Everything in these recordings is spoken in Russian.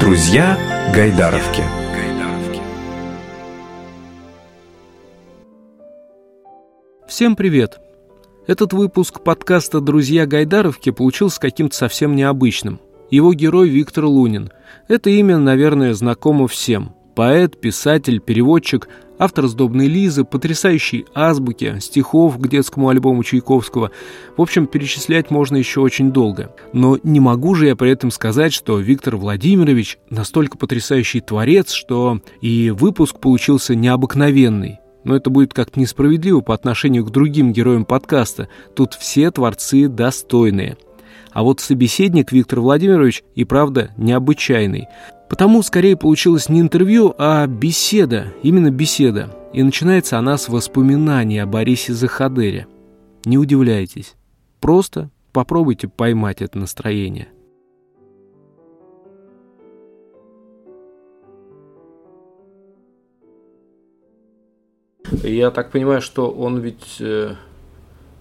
Друзья Гайдаровки. Всем привет! Этот выпуск подкаста «Друзья Гайдаровки» получился каким-то совсем необычным. Его герой Виктор Лунин. Это имя, наверное, знакомо всем. Поэт, писатель, переводчик – автор «Сдобной Лизы», потрясающей азбуки, стихов к детскому альбому Чайковского. В общем, перечислять можно еще очень долго. Но не могу же я при этом сказать, что Виктор Владимирович настолько потрясающий творец, что и выпуск получился необыкновенный. Но это будет как-то несправедливо по отношению к другим героям подкаста. Тут все творцы достойные. А вот собеседник Виктор Владимирович и правда необычайный. Потому скорее получилось не интервью, а беседа, именно беседа. И начинается она с воспоминаний о Борисе Захадере. Не удивляйтесь. Просто попробуйте поймать это настроение. Я так понимаю, что он ведь э,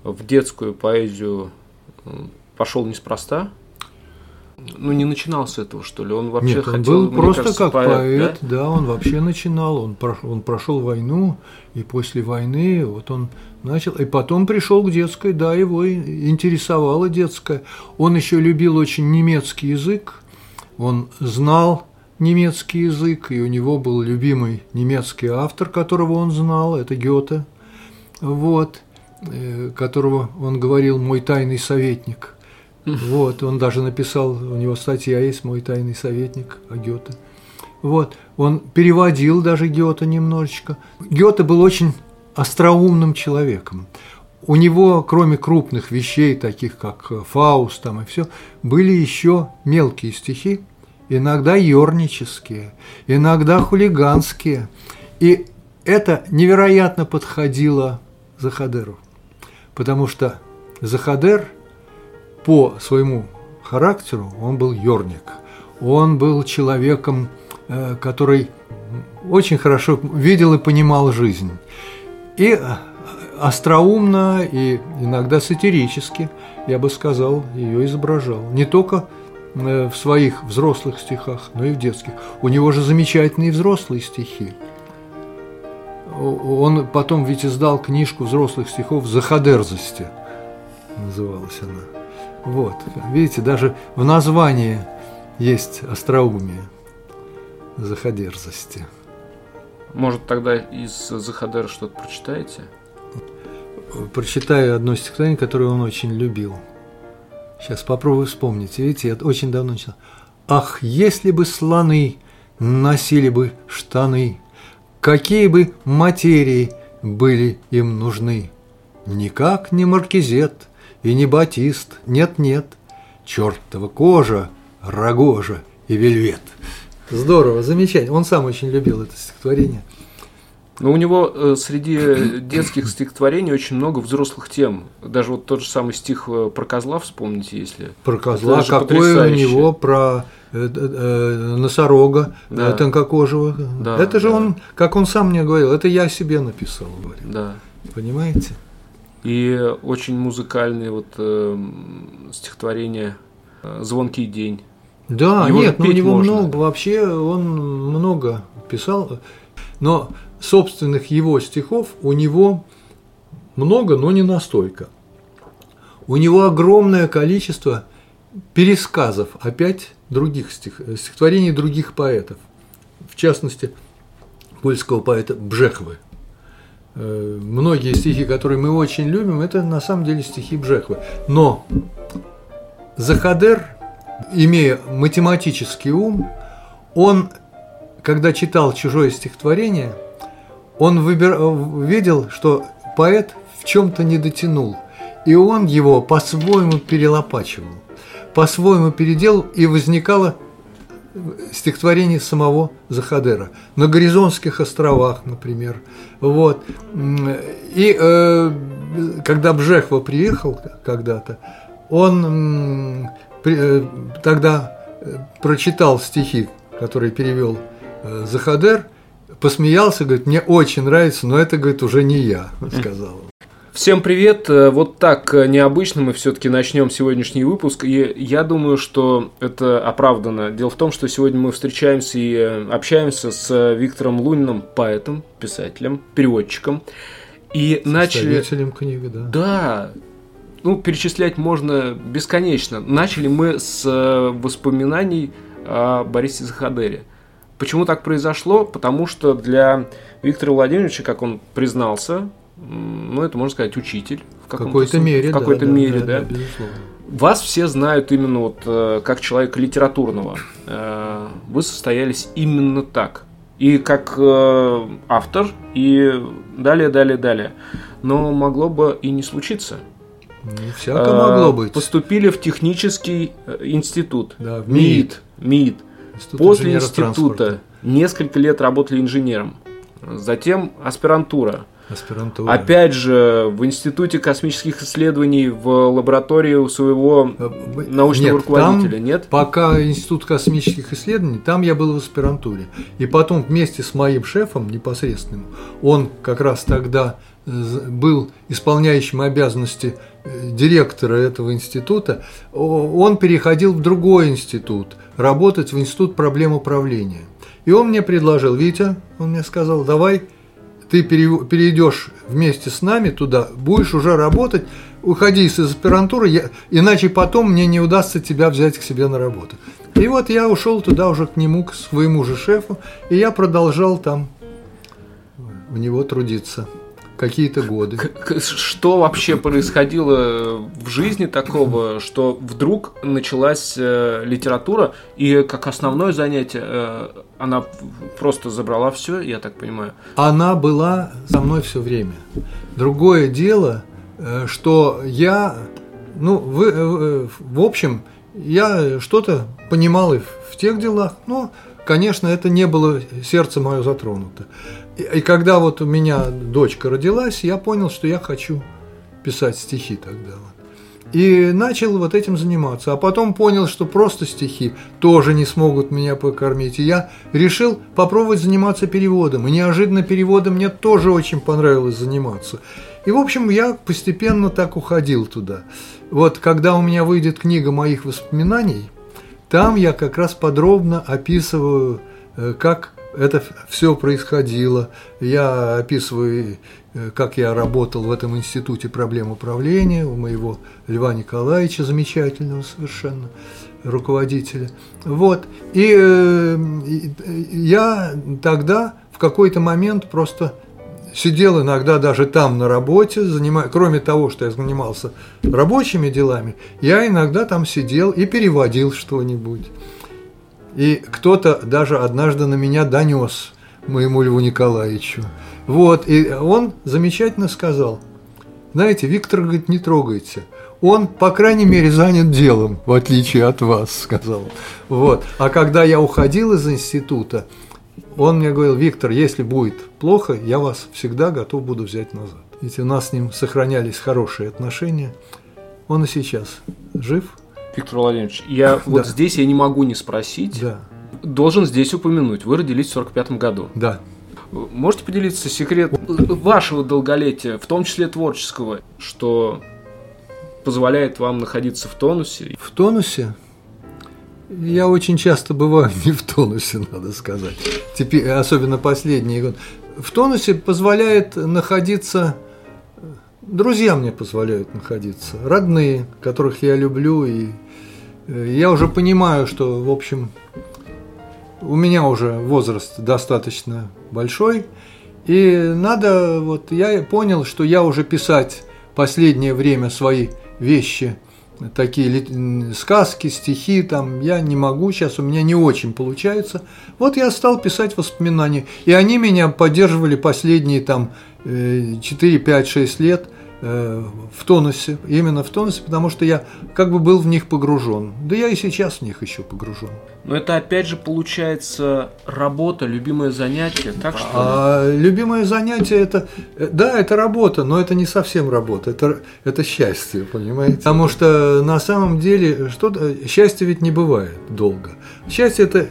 в детскую поэзию пошел неспроста ну, не начинал с этого, что ли? Он вообще Нет, он хотел, был просто кажется, как поэт, поэт, да? да? он вообще начинал, он, прошел, он прошел войну, и после войны вот он начал, и потом пришел к детской, да, его интересовало детское. Он еще любил очень немецкий язык, он знал немецкий язык, и у него был любимый немецкий автор, которого он знал, это Гёте, вот, э, которого он говорил «мой тайный советник». Вот, он даже написал, у него статья есть «Мой тайный советник» о Гёте. Вот, он переводил даже Гёте немножечко. Гёте был очень остроумным человеком. У него, кроме крупных вещей, таких как Фауст там и все, были еще мелкие стихи, иногда ернические, иногда хулиганские. И это невероятно подходило Захадеру, потому что Захадер – по своему характеру он был ерник. Он был человеком, э, который очень хорошо видел и понимал жизнь. И э, остроумно, и иногда сатирически, я бы сказал, ее изображал. Не только э, в своих взрослых стихах, но и в детских. У него же замечательные взрослые стихи. Он потом ведь издал книжку взрослых стихов «Заходерзости» называлась она. Вот, видите, даже в названии есть остроумие заходерзости. Может, тогда из Захадера что-то прочитаете? Прочитаю одно стихотворение, которое он очень любил. Сейчас попробую вспомнить. Видите, я очень давно читал. «Ах, если бы слоны носили бы штаны, какие бы материи были им нужны? Никак не маркизет, и не батист, нет-нет, чертова кожа, рогожа и вельвет. Здорово, замечательно. Он сам очень любил это стихотворение. Но у него э, среди детских стихотворений очень много взрослых тем. Даже вот тот же самый стих э, про козла вспомните, если. Про козла, какой у него про э, э, носорога да. тонкокожего. Да, это же да. он, как он сам мне говорил, это я себе написал. Говорю. Да. Понимаете? И очень музыкальные вот э, стихотворения э, «Звонкий день». Да, Его нет, ну у него можно. много, вообще он много писал, но собственных его стихов у него много, но не настолько. У него огромное количество пересказов опять других стих, стихотворений других поэтов, в частности, польского поэта Бжехвы. Э, многие стихи, которые мы очень любим, это на самом деле стихи Бжехвы. Но Захадер, имея математический ум, он, когда читал чужое стихотворение, он выбир... видел, что поэт в чем-то не дотянул, и он его по-своему перелопачивал, по-своему переделал, и возникало стихотворение самого Захадера. На Горизонских островах, например. Вот. И э, когда Бжехва приехал когда-то, он э, тогда э, прочитал стихи, которые перевел э, Захадер, посмеялся, говорит, мне очень нравится, но это, говорит, уже не я, сказал. Всем привет! Э, вот так э, необычно мы все-таки начнем сегодняшний выпуск. И я думаю, что это оправдано. Дело в том, что сегодня мы встречаемся и э, общаемся с Виктором Луниным, поэтом, писателем, переводчиком. И начали... книги, да. Да, ну, перечислять можно бесконечно. Начали мы с воспоминаний о Борисе Захадере. Почему так произошло? Потому что для Виктора Владимировича, как он признался, ну, это можно сказать, учитель. В какой-то мере, В какой-то да, мере, да, да. да, безусловно. Вас все знают именно вот э, как человека литературного. Э, вы состоялись именно так. И как э, автор, и далее, далее, далее. Но могло бы и не случиться. Не всяко могло быть. Поступили в технический институт. Да, в МИИТ. МИИТ. Институт После института несколько лет работали инженером. Затем аспирантура – Аспирантура. Опять же, в Институте космических исследований, в лаборатории у своего э, научного нет, руководителя, там, нет? Пока Институт космических исследований, там я был в аспирантуре. И потом вместе с моим шефом непосредственным, он как раз тогда э, был исполняющим обязанности э, директора этого института, он переходил в другой институт, работать в Институт проблем управления. И он мне предложил, Витя, он мне сказал, давай ты перейдешь вместе с нами туда, будешь уже работать, уходи из аспирантуры, я, иначе потом мне не удастся тебя взять к себе на работу. И вот я ушел туда уже к нему, к своему же шефу, и я продолжал там в него трудиться какие-то годы. Что вообще происходило в жизни такого, что вдруг началась э, литература, и как основное занятие э, она просто забрала все, я так понимаю? Она была со мной все время. Другое дело, э, что я, ну, в, в общем, я что-то понимал и в тех делах, но, конечно, это не было сердце мое затронуто. И, когда вот у меня дочка родилась, я понял, что я хочу писать стихи тогда. И начал вот этим заниматься. А потом понял, что просто стихи тоже не смогут меня покормить. И я решил попробовать заниматься переводом. И неожиданно переводом мне тоже очень понравилось заниматься. И, в общем, я постепенно так уходил туда. Вот когда у меня выйдет книга моих воспоминаний, там я как раз подробно описываю, э, как это все происходило. Я описываю, э, как я работал в этом институте проблем управления у моего Льва Николаевича, замечательного совершенно руководителя. Вот. И э, я тогда в какой-то момент просто сидел иногда даже там на работе, занимая, кроме того, что я занимался рабочими делами, я иногда там сидел и переводил что-нибудь. И кто-то даже однажды на меня донес моему Льву Николаевичу. Вот, и он замечательно сказал, знаете, Виктор, говорит, не трогайте. Он, по крайней мере, занят делом, в отличие от вас, сказал. Вот. А когда я уходил из института, он мне говорил, Виктор, если будет плохо, я вас всегда готов буду взять назад. Ведь у нас с ним сохранялись хорошие отношения. Он и сейчас жив, Виктор Владимирович, я вот здесь я не могу не спросить. Да. Должен здесь упомянуть. Вы родились в 45 году. Да. Можете поделиться секретом вашего долголетия, в том числе творческого, что позволяет вам находиться в тонусе? В тонусе? Я очень часто бываю не в тонусе, надо сказать. Теперь, особенно последние годы. В тонусе позволяет находиться друзья мне позволяют находиться, родные, которых я люблю и я уже понимаю, что, в общем, у меня уже возраст достаточно большой, и надо, вот я понял, что я уже писать последнее время свои вещи, такие сказки, стихи, там, я не могу, сейчас у меня не очень получается. Вот я стал писать воспоминания, и они меня поддерживали последние там 4, 5, 6 лет – в тонусе, именно в тонусе, потому что я как бы был в них погружен. Да я и сейчас в них еще погружен. Но это опять же получается работа, любимое занятие, так что? А, любимое занятие это, да, это работа, но это не совсем работа, это, это счастье, понимаете? Потому что на самом деле что-то, счастье ведь не бывает долго. Счастье это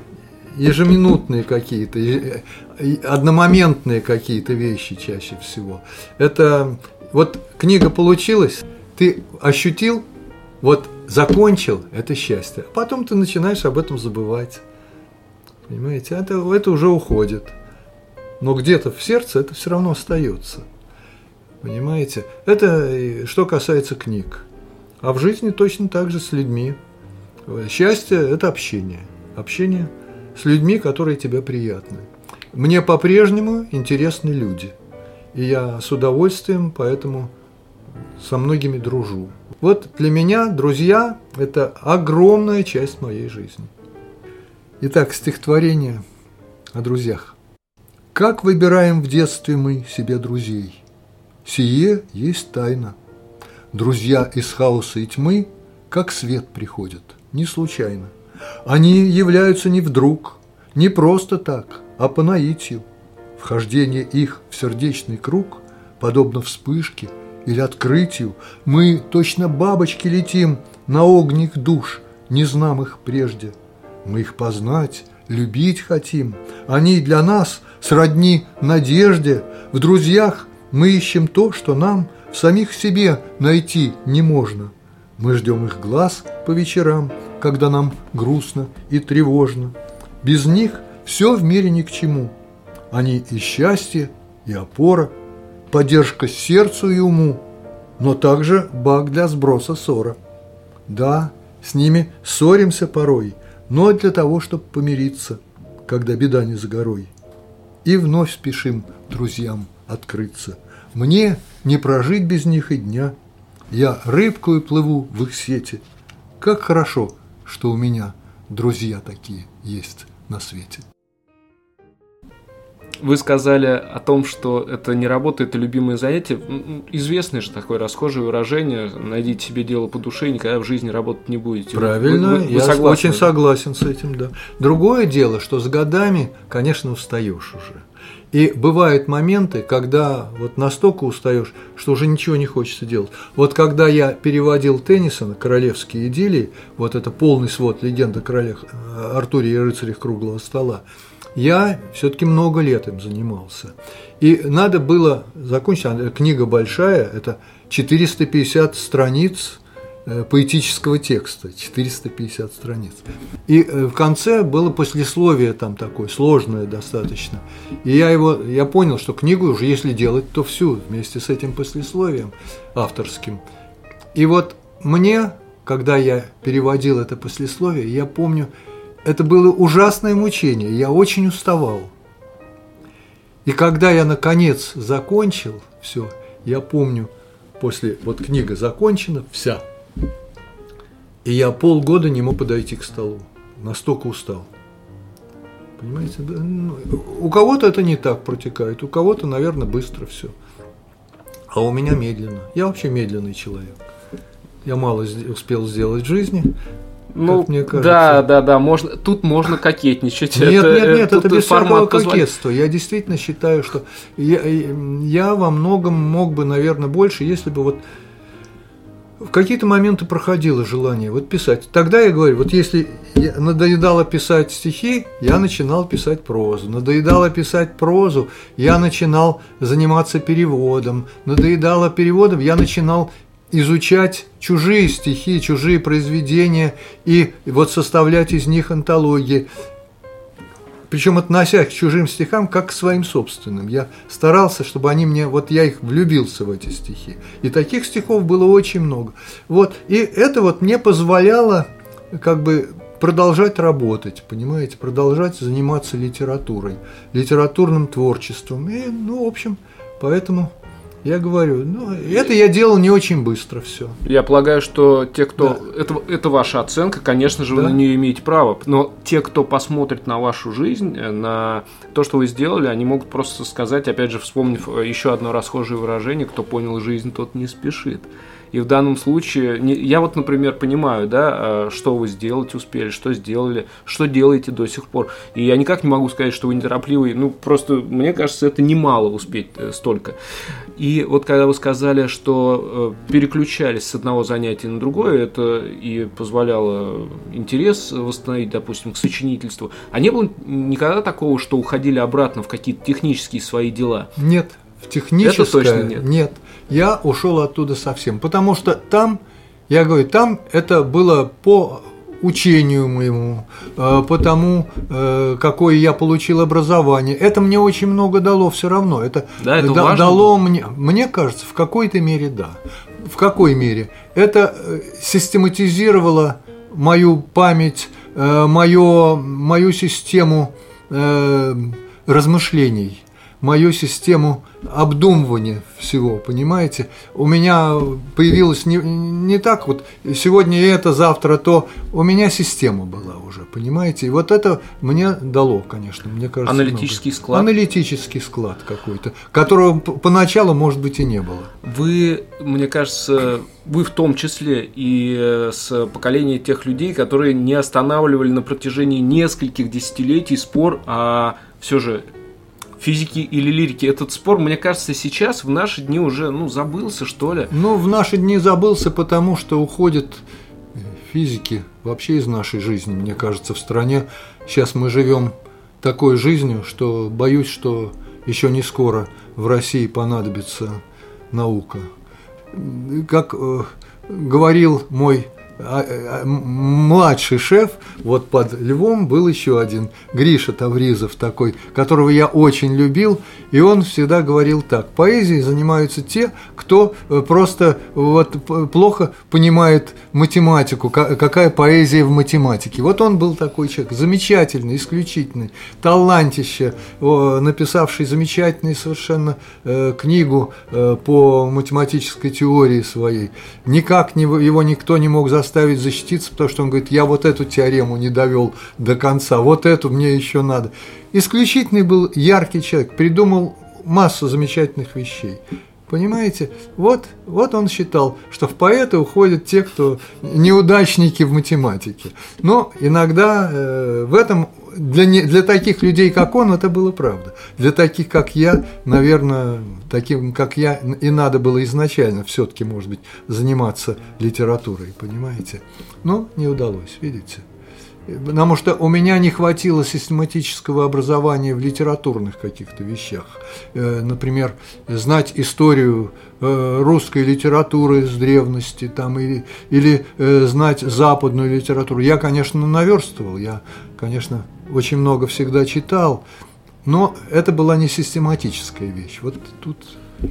ежеминутные какие-то, одномоментные какие-то вещи чаще всего. Это Вот книга получилась, ты ощутил, вот закончил, это счастье. А потом ты начинаешь об этом забывать. Понимаете, это, это уже уходит. Но где-то в сердце это все равно остается. Понимаете? Это что касается книг. А в жизни точно так же с людьми. Счастье – это общение. Общение с людьми, которые тебе приятны. Мне по-прежнему интересны люди. И я с удовольствием поэтому со многими дружу. Вот для меня друзья – это огромная часть моей жизни. Итак, стихотворение о друзьях. Как выбираем в детстве мы себе друзей? Сие есть тайна. Друзья из хаоса и тьмы, как свет приходят, не случайно. Они являются не вдруг, не просто так, а по наитию. Вхождение их в сердечный круг, подобно вспышке или открытию, мы точно бабочки летим на огних душ, не знам их прежде. Мы их познать, любить хотим. Они для нас сродни надежде. В друзьях мы ищем то, что нам в самих себе найти не можно. Мы ждем их глаз по вечерам, когда нам грустно и тревожно. Без них все в мире ни к чему. Они и счастье, и опора, поддержка сердцу и уму, но также баг для сброса ссора. Да, с ними ссоримся порой, но для того, чтобы помириться, когда беда не за горой. И вновь спешим друзьям открыться. Мне не прожить без них и дня. Я рыбкою плыву в их сети. Как хорошо, что у меня друзья такие есть на свете. Вы сказали о том, что это не работа, это любимое занятие. Известное же такое расхожее выражение «найдите себе дело по душе и никогда в жизни работать не будете». Правильно, вы, вы, вы я согласны? очень согласен с этим, да. Другое дело, что с годами, конечно, устаешь уже. И бывают моменты, когда вот настолько устаешь, что уже ничего не хочется делать. Вот когда я переводил Теннисона «Королевские идиллии», вот это полный свод легенды королев Артуре и рыцарях круглого стола, я все-таки много лет им занимался. И надо было закончить, а, книга большая, это 450 страниц э, поэтического текста, 450 страниц. И э, в конце было послесловие там такое, сложное достаточно. И я его, я понял, что книгу уже если делать, то всю, вместе с этим послесловием авторским. И вот мне, когда я переводил это послесловие, я помню, это было ужасное мучение, я очень уставал. И когда я наконец закончил все, я помню, после вот книга закончена, вся, и я полгода не мог подойти к столу, настолько устал. Понимаете, ну, у кого-то это не так протекает, у кого-то, наверное, быстро все. А у меня медленно. Я вообще медленный человек. Я мало успел сделать в жизни, ну, мне кажется. Да, да, да, можно, тут можно кокетничать. Нет, это, нет, нет, это без всякого кокетства. Я действительно считаю, что я, я во многом мог бы, наверное, больше, если бы вот в какие-то моменты проходило желание вот писать. Тогда я говорю, вот если надоедало писать стихи, я начинал писать прозу. Надоедало писать прозу, я начинал заниматься переводом. Надоедало переводом, я начинал изучать чужие стихи, чужие произведения и вот составлять из них антологии. Причем относясь к чужим стихам как к своим собственным. Я старался, чтобы они мне, вот я их влюбился в эти стихи. И таких стихов было очень много. Вот, и это вот мне позволяло как бы продолжать работать, понимаете, продолжать заниматься литературой, литературным творчеством. И, ну, в общем, поэтому я говорю, ну, это я делал не очень быстро все. Я полагаю, что те, кто... Да. Это, это ваша оценка, конечно же, да. вы на нее имеете право. Но те, кто посмотрит на вашу жизнь, э, на то, что вы сделали, они могут просто сказать, опять же, вспомнив э, еще одно расхожее выражение, кто понял жизнь, тот не спешит. И в данном случае, я вот, например, понимаю, да, а, что вы сделать успели, что сделали, что делаете до сих пор. И я никак не могу сказать, что вы неторопливый. Ну, просто, мне кажется, это немало успеть э, столько. И вот когда вы сказали, что э, переключались с одного занятия на другое, это и позволяло интерес восстановить, допустим, к сочинительству. А не было никогда такого, что уходили обратно в какие-то технические свои дела? Нет, в техническое. Это точно нет. Нет, я ушел оттуда совсем, потому что там, я говорю, там это было по учению моему, э, потому э, какое я получил образование. Это мне очень много дало все равно. Это, Да, это да- важно дало мне, мне кажется, в какой-то мере да. В какой мере? Это э, систематизировало мою память, э, мою, мою систему э, размышлений, мою систему обдумывания всего, понимаете? У меня появилось не, не так вот сегодня это, завтра то, у меня система была уже, понимаете? И вот это мне дало, конечно, мне кажется. Аналитический много. склад? Аналитический склад какой-то, которого поначалу, может быть, и не было. Вы, мне кажется, вы в том числе и э, с поколения тех людей, которые не останавливали на протяжении нескольких десятилетий спор о все же физике или лирике. Этот спор, мне кажется, сейчас в наши дни уже ну забылся что ли. Ну, в наши дни забылся, потому что уходят физики вообще из нашей жизни, мне кажется, в стране. Сейчас мы живем такой жизнью, что боюсь, что еще не скоро в России понадобится наука. Как э, говорил мой младший шеф, вот под Львом был еще один, Гриша Тавризов такой, которого я очень любил, и он всегда говорил так, поэзией занимаются те, кто э, просто вот плохо понимает математику, ка- какая поэзия в математике. Вот он был такой человек, замечательный, исключительный, талантище, написавший замечательную совершенно э, книгу э, по математической теории своей. Никак его никто не мог заставить защититься, потому что он говорит, я вот эту теорему не довел до конца, вот эту мне еще надо. Исключительный был яркий человек, придумал массу замечательных вещей. Понимаете? Вот, вот он считал, что в поэты уходят те, кто неудачники в математике. Но иногда э, в этом для, не, для таких людей, как он, это было правда. Для таких, как я, наверное, таким, как я, и надо было изначально все-таки, может быть, заниматься литературой, понимаете? Но не удалось, видите? Потому что у меня не хватило систематического образования в литературных каких-то вещах. Э, Например, знать историю э, русской литературы с древности там, или, или э, знать западную литературу. Я, конечно, наверстывал, я, конечно, очень много всегда читал, но это была не систематическая вещь. Вот тут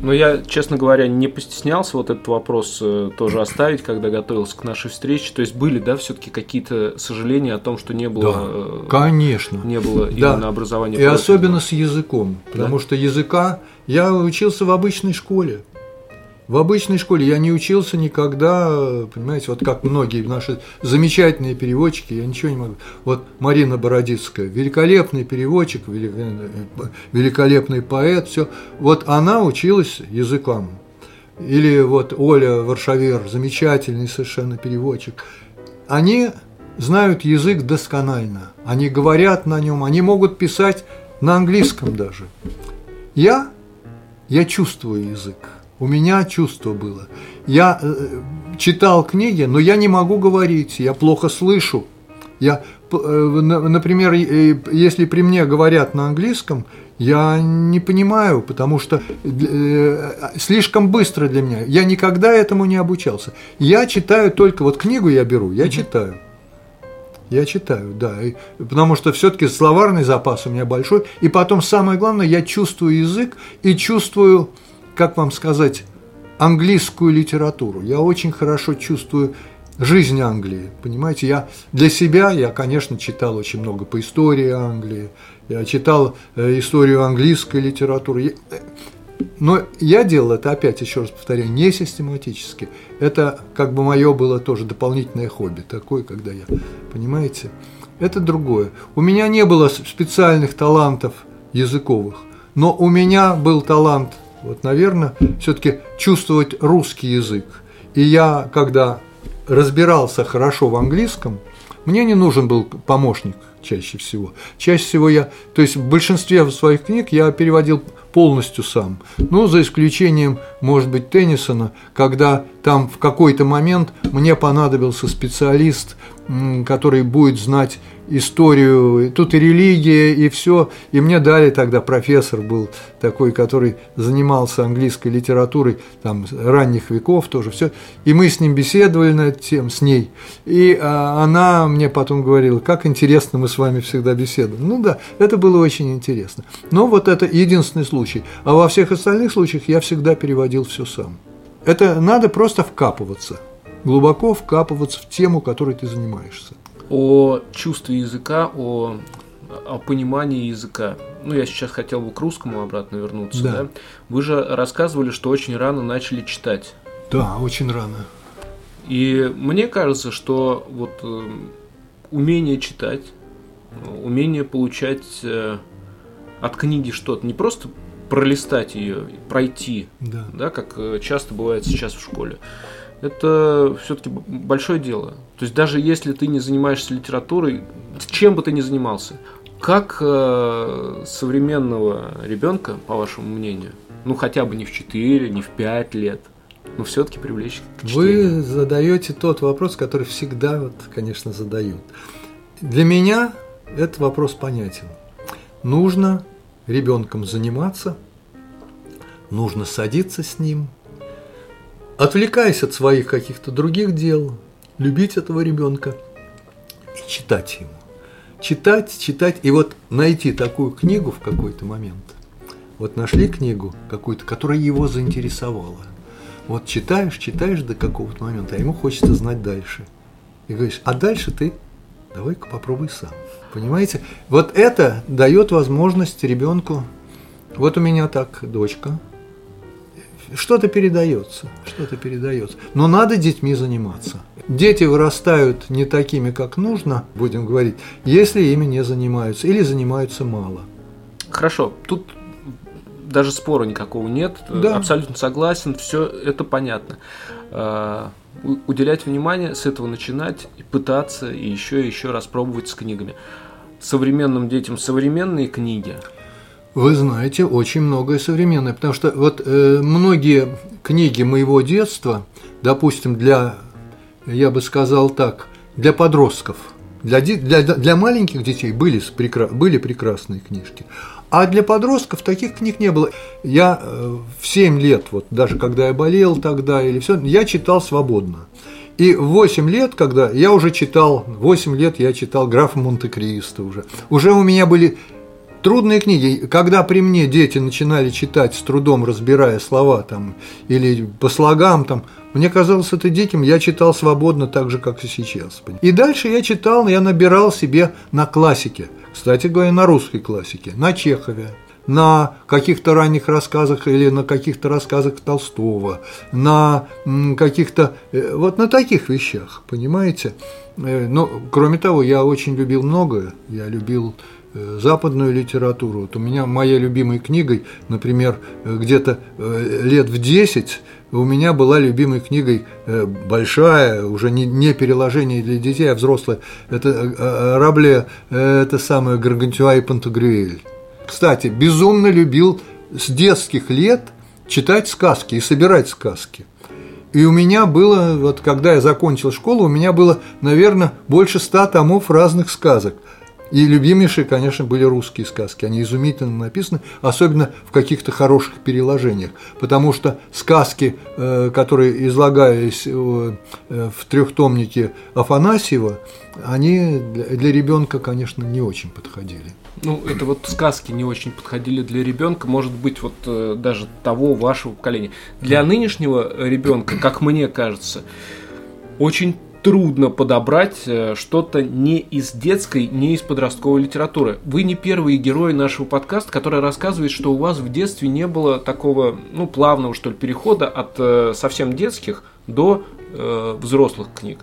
Но я, честно говоря, не постеснялся вот этот вопрос э, тоже оставить, когда готовился к нашей встрече. То есть были, да, все-таки какие-то сожаления о том, что не было, Да, э, конечно. не было Да. именно образования. И особенно с языком, потому что языка я учился в обычной школе. В обычной школе я не учился никогда, понимаете, вот как многие наши замечательные переводчики, я ничего не могу. Вот Марина Бородицкая, великолепный переводчик, вели- э, великолепный поэт, все. Вот она училась языкам. Или вот Оля Варшавер, замечательный совершенно переводчик. Они знают язык досконально, они говорят на нем, они могут писать на английском даже. Я, я чувствую язык, у меня чувство было. Я э, читал книги, но я не могу говорить, я плохо слышу. Я, э, на- например, э, если при мне говорят на английском, я не понимаю, потому что э, слишком быстро для меня. Я никогда этому не обучался. Я читаю только вот книгу я беру, я читаю. Я читаю, да, и- потому что все-таки словарный запас у меня большой. И потом самое главное, я чувствую язык и чувствую, как вам сказать, английскую литературу. Я очень хорошо чувствую жизнь Англии, понимаете? Я для себя, я, конечно, читал очень много по истории Англии, я читал э, историю английской литературы. Э, но я делал это, опять еще раз повторяю, не систематически. Это как бы мое было тоже дополнительное хобби, такое, когда я, понимаете, это другое. У меня не было специальных талантов языковых, но у меня был талант, вот, наверное, все-таки чувствовать русский язык. И я, когда разбирался хорошо в английском, мне не нужен был помощник чаще всего. Чаще всего я, то есть в большинстве своих книг я переводил полностью сам. Ну, за исключением, может быть, Теннисона, когда там в какой-то момент мне понадобился специалист, который будет знать историю, тут и религия, и все. И мне дали тогда профессор был такой, который занимался английской литературой там ранних веков тоже все. И мы с ним беседовали на эту тему, с ней. И а, она мне потом говорила, как интересно мы с вами всегда беседуем. Ну да, это было очень интересно. Но вот это единственный случай. А во всех остальных случаях я всегда переводил все сам. Это надо просто вкапываться, глубоко вкапываться в тему, которой ты занимаешься о чувстве языка, о, о понимании языка. Ну, я сейчас хотел бы к русскому обратно вернуться. Да. Да? Вы же рассказывали, что очень рано начали читать. Да, очень рано. И мне кажется, что вот э, умение читать, умение получать э, от книги что-то, не просто пролистать ее, пройти, да. Да, как э, часто бывает сейчас в школе, это все-таки большое дело. То есть даже если ты не занимаешься литературой, чем бы ты ни занимался, как э, современного ребенка, по вашему мнению, ну хотя бы не в 4, не в 5 лет, но все-таки привлечь к чтению? Вы задаете тот вопрос, который всегда, вот, конечно, задают. Для меня этот вопрос понятен. Нужно ребенком заниматься, нужно садиться с ним, отвлекаясь от своих каких-то других дел, любить этого ребенка и читать ему. Читать, читать, и вот найти такую книгу в какой-то момент. Вот нашли книгу какую-то, которая его заинтересовала. Вот читаешь, читаешь до какого-то момента, а ему хочется знать дальше. И говоришь, а дальше ты давай-ка попробуй сам. Понимаете? Вот это дает возможность ребенку. Вот у меня так дочка, что-то передается, что-то передается. Но надо детьми заниматься. Дети вырастают не такими, как нужно, будем говорить, если ими не занимаются или занимаются мало. Хорошо, тут даже спора никакого нет, да. абсолютно согласен, все это понятно. А, уделять внимание, с этого начинать, и пытаться, и еще и еще раз пробовать с книгами. Современным детям современные книги – вы знаете, очень многое современное, потому что вот э, многие книги моего детства, допустим, для, я бы сказал так, для подростков, для, для, для маленьких детей были, были прекрасные книжки, а для подростков таких книг не было. Я э, в 7 лет, вот даже когда я болел тогда или все, я читал свободно. И в 8 лет, когда я уже читал, 8 лет я читал графа Монте-Кристо уже. Уже у меня были Трудные книги. Когда при мне дети начинали читать с трудом, разбирая слова там, или по слогам, там, мне казалось это диким, я читал свободно так же, как и сейчас. И дальше я читал, я набирал себе на классике, кстати говоря, на русской классике, на Чехове, на каких-то ранних рассказах или на каких-то рассказах Толстого, на каких-то, э, вот на таких вещах, понимаете? Э, но, кроме того, я очень любил многое. Я любил западную литературу. Вот у меня моей любимой книгой, например, э, где-то э, лет в 10 у меня была любимой книгой большая, уже не, не переложение для детей, а взрослая. Это Рабле, это самое Гаргантюа и Пантагрюэль. Кстати, безумно любил с детских лет читать сказки и собирать сказки. И у меня было, вот когда я закончил школу, у меня было, наверное, больше ста томов разных сказок. И любимейшие, конечно, были русские сказки. Они изумительно написаны, особенно в каких-то хороших переложениях. Потому что сказки, э, которые излагались э, в трехтомнике Афанасьева, они для ребенка, конечно, не очень подходили. Ну, это вот сказки не очень подходили для ребенка, может быть, вот э, даже того вашего поколения. Для нынешнего ребенка, как мне кажется, очень трудно подобрать э, что-то не из детской, не из подростковой литературы. Вы не первые герои нашего подкаста, который рассказывает, что у вас в детстве не было такого, ну, плавного, что ли, перехода от э, совсем детских до э, взрослых книг.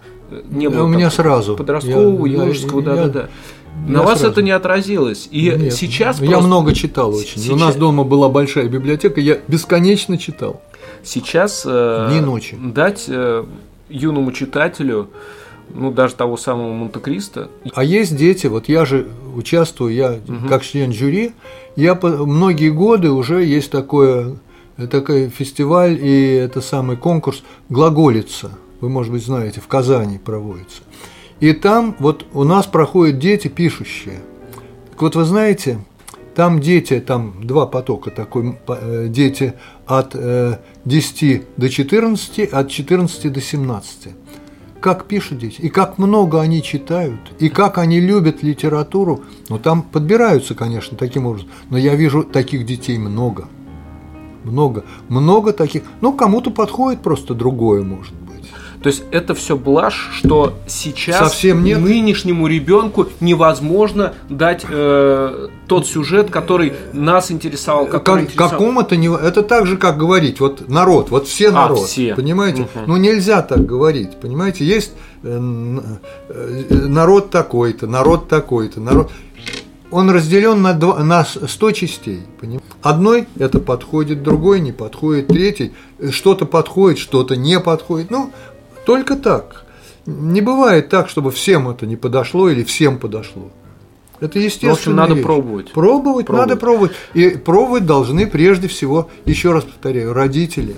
Не было у меня сразу. Подросткового, я, юношеского, да-да-да. На я вас сразу. это не отразилось. И Нет, сейчас Я просто... много читал очень. Сейчас... У нас дома была большая библиотека, я бесконечно читал. Сейчас э, Дни ночи. дать э, юному читателю, ну, даже того самого Монте-Кристо. А есть дети, вот я же участвую, я угу. как член жюри, я по, многие годы уже есть такое такой фестиваль и это самый конкурс «Глаголица». Вы, может быть, знаете, в Казани проводится. И там вот у нас проходят дети пишущие. Так вот, вы знаете, там дети, там два потока такой, э, дети от 10 э, до 14, от 14 до 17 как пишут дети, и как много они читают, и как они любят литературу. Ну, там подбираются, конечно, таким образом, но я вижу таких детей много. Много. Много таких. Ну, кому-то подходит просто другое, может то есть это все блажь, что сейчас Совсем нет. нынешнему ребенку невозможно дать э, тот сюжет, который нас интересовал. Который как, интересовал. Какому это не это так же, как говорить, вот народ, вот все а, народ, все. понимаете? Угу. Ну нельзя так говорить, понимаете? Есть э, э, народ такой-то, народ такой-то, народ он разделен на, два, на 100 частей. Понимаете? Одной это подходит, другой не подходит, третий что-то подходит, что-то не подходит. Ну, только так. Не бывает так, чтобы всем это не подошло или всем подошло. Это естественно. В общем, надо вещь. пробовать. Пробовать, пробовать, надо пробовать. И пробовать должны прежде всего, еще раз повторяю, родители.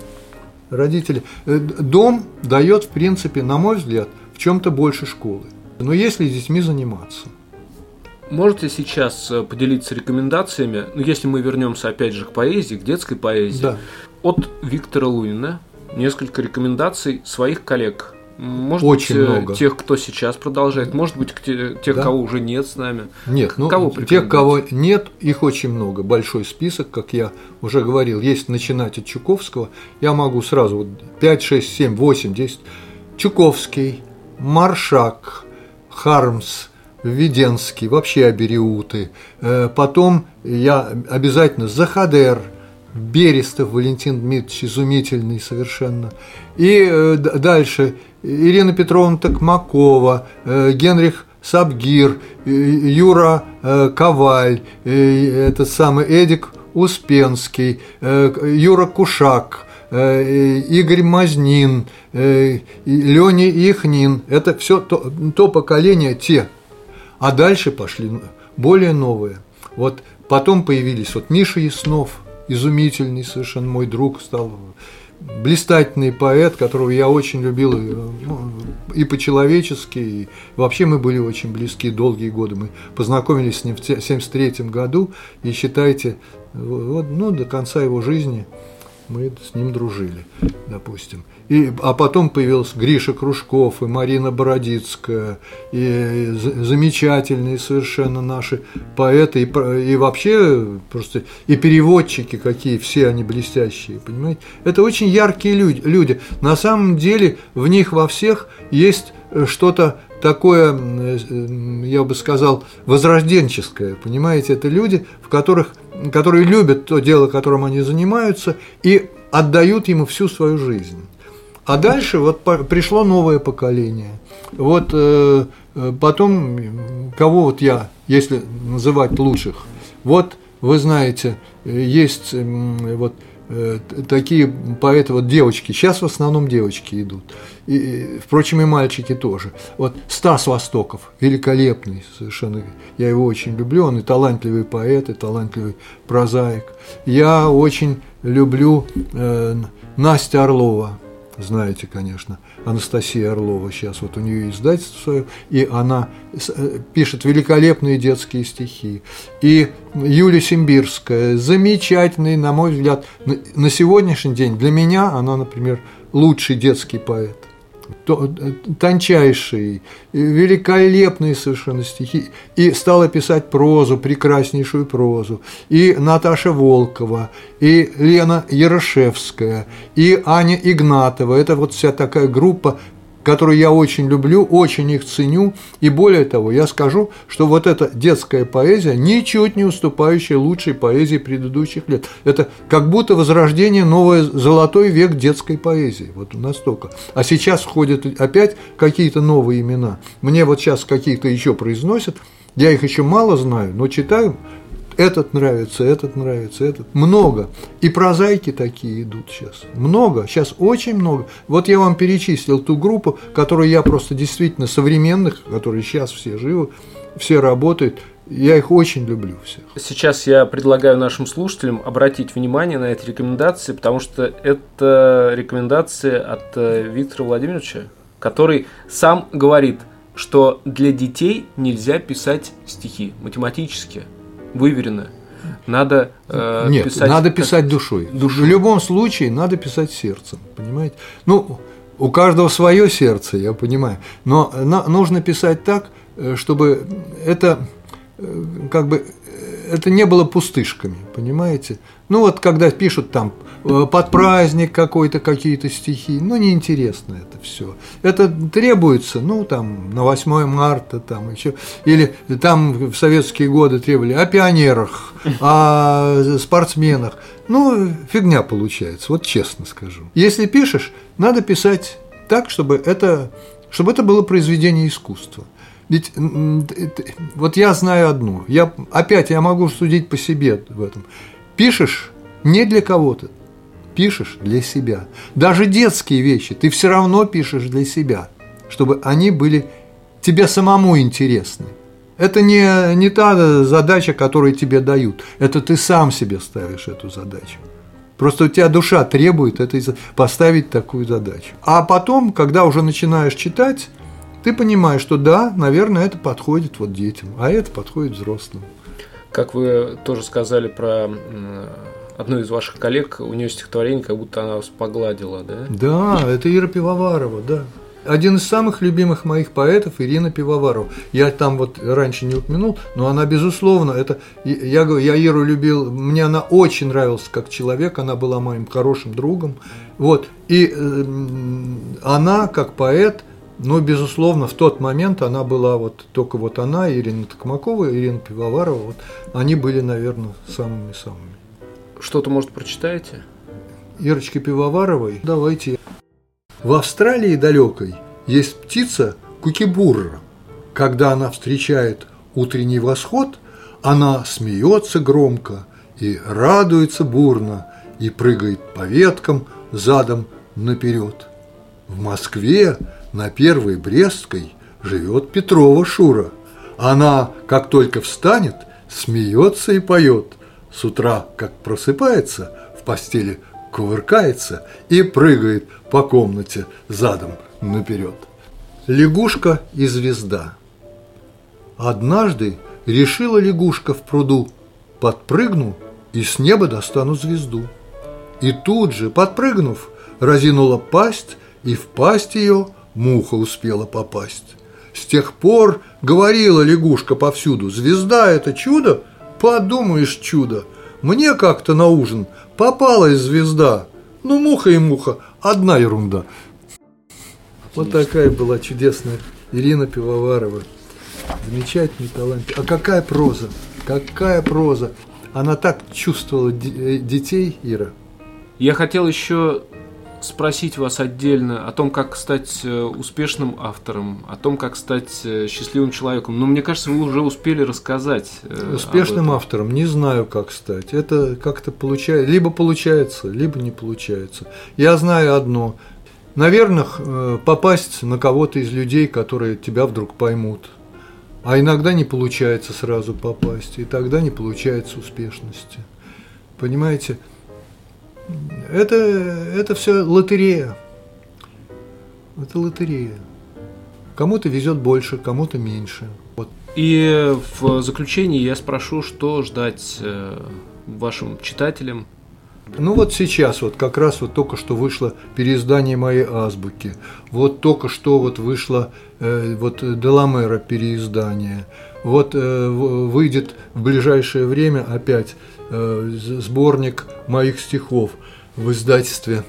Родители. Э, дом дает, в принципе, на мой взгляд, в чем-то больше школы. Но если с детьми заниматься. Можете сейчас э, поделиться рекомендациями, ну, если мы вернемся опять же к поэзии, к детской поэзии, да. от Виктора Лунина, несколько рекомендаций своих коллег. Может Очень быть, э, много. тех, кто сейчас продолжает, может быть, тех, да? кого уже нет с нами. Нет, ну, кого тех, кого нет, их очень много. Большой список, как я уже говорил. Есть начинать от Чуковского. Я могу сразу вот 5, 6, 7, 8, 10. Чуковский, Маршак, Хармс, Введенский, вообще Абериуты. Э, потом я обязательно Захадер – Берестов Валентин Дмитриевич, изумительный совершенно. И э, дальше Ирина Петровна Токмакова, э, Генрих Сабгир, э, Юра Коваль, этот самый Эдик Успенский, Юра Кушак, Игорь Мазнин, Леня Ихнин. Это все то, то поколение, те. А дальше пошли более новые. Вот потом появились вот Миша Яснов – изумительный совершенно мой друг стал блистательный поэт, которого я очень любил ну, и по-человечески, и вообще мы были очень близки долгие годы. Мы познакомились с ним в 1973 году, и считайте, вот, ну, до конца его жизни мы с ним дружили, допустим. И, а потом появился Гриша Кружков и Марина Бородицкая, и замечательные совершенно наши поэты, и, и вообще просто и переводчики какие, все они блестящие, понимаете? Это очень яркие люди, люди. На самом деле в них во всех есть что-то такое, я бы сказал, возрожденческое, понимаете? Это люди, в которых, которые любят то дело, которым они занимаются, и отдают ему всю свою жизнь. А дальше вот пришло новое поколение. Вот э, э, потом, кого вот я, если называть лучших, вот вы знаете, есть вот э, такие поэты, вот девочки, сейчас в основном девочки идут, и, впрочем, и мальчики тоже. Вот Стас Востоков, великолепный совершенно, я его очень люблю, он и талантливый поэт, и талантливый прозаик. Я очень люблю э, Настя Орлова, знаете, конечно, Анастасия Орлова сейчас, вот у нее издательство свое, и она э, пишет великолепные детские стихи. И Юлия Симбирская, замечательный, на мой взгляд, на сегодняшний день, для меня она, например, лучший детский поэт тончайшие, великолепные совершенно стихи, и стала писать прозу, прекраснейшую прозу, и Наташа Волкова, и Лена Ярошевская, и Аня Игнатова, это вот вся такая группа которую я очень люблю, очень их ценю, и более того, я скажу, что вот эта детская поэзия ничуть не уступающая лучшей поэзии предыдущих лет. Это как будто возрождение, новый золотой век детской поэзии, вот настолько. А сейчас входят опять какие-то новые имена. Мне вот сейчас какие-то еще произносят, я их еще мало знаю, но читаю этот нравится, этот нравится, этот. Много. И прозаики такие идут сейчас. Много. Сейчас очень много. Вот я вам перечислил ту группу, которую я просто действительно современных, которые сейчас все живы, все работают. Я их очень люблю всех. Сейчас я предлагаю нашим слушателям обратить внимание на эти рекомендации, потому что это рекомендации от э, Виктора Владимировича, который сам говорит, что для детей нельзя писать стихи математически, выверенно. Надо э, Нет, писать. надо писать душой. Душой. В любом случае надо писать сердцем, понимаете? Ну, у каждого свое сердце, я понимаю, но на- нужно писать так, э, чтобы это э, как бы э, это не было пустышками, понимаете? Ну вот когда пишут там э, под праздник какой-то какие-то стихи, ну неинтересно это все. Это требуется, ну там на 8 марта там еще, или там в советские годы требовали о пионерах, о спортсменах. Ну фигня получается, вот честно скажу. Если пишешь, надо писать так, чтобы это, чтобы это было произведение искусства. Ведь вот я знаю одно, я опять я могу судить по себе в этом. Пишешь не для кого-то, пишешь для себя. Даже детские вещи ты все равно пишешь для себя, чтобы они были тебе самому интересны. Это не, не та задача, которую тебе дают. Это ты сам себе ставишь эту задачу. Просто у тебя душа требует этой, поставить такую задачу. А потом, когда уже начинаешь читать, ты понимаешь, что да, наверное, это подходит вот детям, а это подходит взрослым. Как вы тоже сказали про одну из ваших коллег, у нее стихотворение, как будто она вас погладила, да? Да, это Ира Пивоварова, да. Один из самых любимых моих поэтов Ирина Пивоварова. Я там вот раньше не упомянул, но она, безусловно, это... Я, я Иру любил, мне она очень нравилась как человек, она была моим хорошим другом. Вот. И эм, она, как поэт, но, безусловно, в тот момент она была вот только вот она, Ирина Токмакова, Ирина Пивоварова, вот, они были, наверное, самыми-самыми. Что-то, может, прочитаете? Ирочки Пивоваровой, давайте. В Австралии далекой есть птица кукибурра. Когда она встречает утренний восход, она смеется громко и радуется бурно и прыгает по веткам задом наперед. В Москве на Первой Брестской живет Петрова Шура. Она, как только встанет, смеется и поет. С утра, как просыпается, в постели кувыркается и прыгает по комнате задом наперед. Лягушка и звезда. Однажды решила лягушка в пруду, подпрыгну и с неба достану звезду. И тут же, подпрыгнув, разинула пасть, и в пасть ее муха успела попасть. С тех пор говорила лягушка повсюду, звезда – это чудо? Подумаешь, чудо. Мне как-то на ужин попалась звезда. Ну, муха и муха, одна ерунда. Вот такая была чудесная Ирина Пивоварова. Замечательный талант. А какая проза? Какая проза? Она так чувствовала э, детей, Ира. Я хотел еще спросить вас отдельно о том, как стать э, успешным автором, о том, как стать э, счастливым человеком. Но мне кажется, вы уже успели рассказать. э, Успешным автором не знаю, как стать. Это как-то получается, либо получается, либо не получается. Я знаю одно. Наверное, попасть на кого-то из людей, которые тебя вдруг поймут. А иногда не получается сразу попасть, и тогда не получается успешности. Понимаете? Это, это все лотерея. Это лотерея. Кому-то везет больше, кому-то меньше. Вот. И в заключении я спрошу, что ждать э, вашим читателям. Ну вот сейчас, вот как раз вот только что вышло переиздание моей азбуки. Вот только что вот вышло э, вот Деламера переиздание. Вот э, выйдет в ближайшее время опять сборник моих стихов в издательстве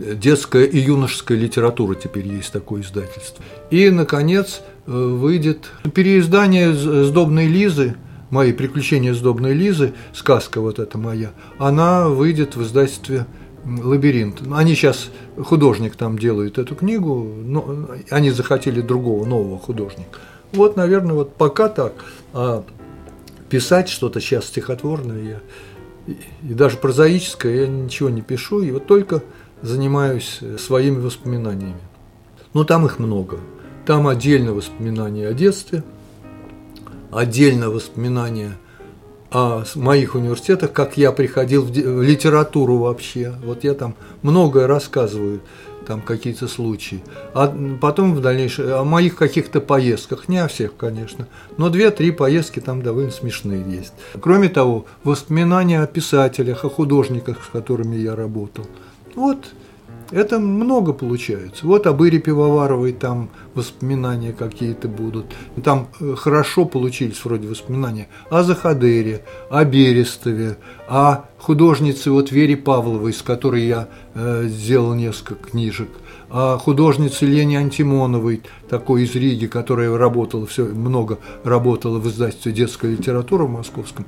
детская и юношеская литература теперь есть такое издательство. И, наконец, э, выйдет переиздание «Сдобной Лизы», мои «Приключения сдобной Лизы», сказка вот эта моя, она выйдет в издательстве «Лабиринт». Они сейчас, художник там делает эту книгу, но они захотели другого, нового художника. Вот, наверное, вот пока так. А писать что-то сейчас стихотворное я и, и даже прозаическое я ничего не пишу, и вот только занимаюсь э, своими воспоминаниями. Но там их много. Там отдельно воспоминания о детстве, отдельно воспоминания о моих университетах, как я приходил в литературу вообще. Вот я там многое рассказываю там какие-то случаи. А потом в дальнейшем о моих каких-то поездках, не о всех, конечно, но две-три поездки там довольно смешные есть. Кроме того, воспоминания о писателях, о художниках, с которыми я работал. Вот это много получается. Вот об Ире Пивоваровой там воспоминания какие-то будут. Там э, хорошо получились вроде воспоминания о Захадере, о Берестове, о художнице вот Вере Павловой, с которой я э, сделал несколько книжек, о художнице Лене Антимоновой, такой из Риги, которая работала, все много работала в издательстве «Детская литература» в московском.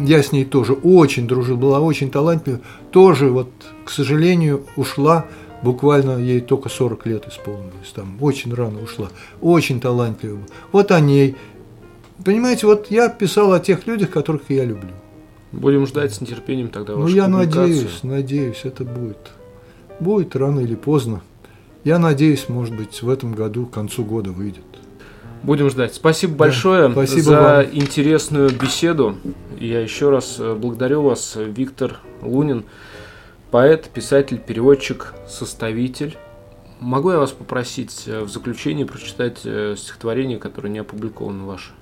Я с ней тоже очень дружил, была очень талантлива. Тоже, вот, к сожалению, ушла буквально ей только 40 лет исполнилось, там очень рано ушла, очень талантлива. Вот о ней. Понимаете, вот я писал о тех людях, которых я люблю. Будем ждать с нетерпением тогда Ну, я надеюсь, надеюсь, это будет. Будет рано или поздно. Я надеюсь, может быть, в этом году, к концу года выйдет. Будем ждать. Спасибо большое да, спасибо за вам. интересную беседу. Я еще раз э, благодарю вас, Виктор Лунин, поэт, писатель, переводчик, составитель. Могу я вас попросить э, в заключении прочитать э, стихотворение, которое не опубликовано ваше?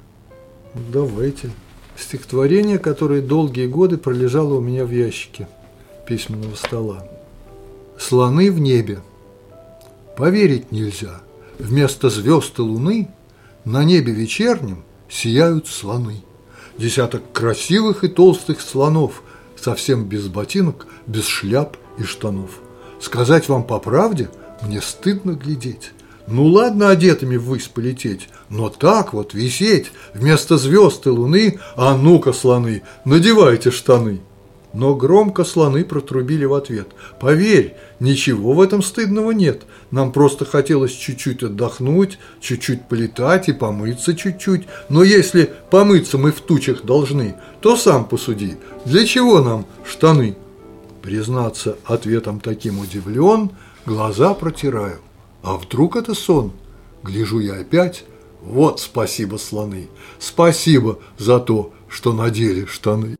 Давайте. Стихотворение, которое долгие годы пролежало у меня в ящике письменного стола. «Слоны в небе. Поверить нельзя. Вместо звезд и луны – на небе вечернем сияют слоны. Десяток красивых и толстых слонов, совсем без ботинок, без шляп и штанов. Сказать вам по правде, мне стыдно глядеть. Ну ладно одетыми ввысь полететь, но так вот висеть вместо звезд и луны, а ну-ка, слоны, надевайте штаны. Но громко слоны протрубили в ответ. «Поверь, ничего в этом стыдного нет. Нам просто хотелось чуть-чуть отдохнуть, чуть-чуть полетать и помыться чуть-чуть. Но если помыться мы в тучах должны, то сам посуди, для чего нам штаны?» Признаться, ответом таким удивлен, глаза протираю. А вдруг это сон? Гляжу я опять. Вот спасибо, слоны. Спасибо за то, что надели штаны.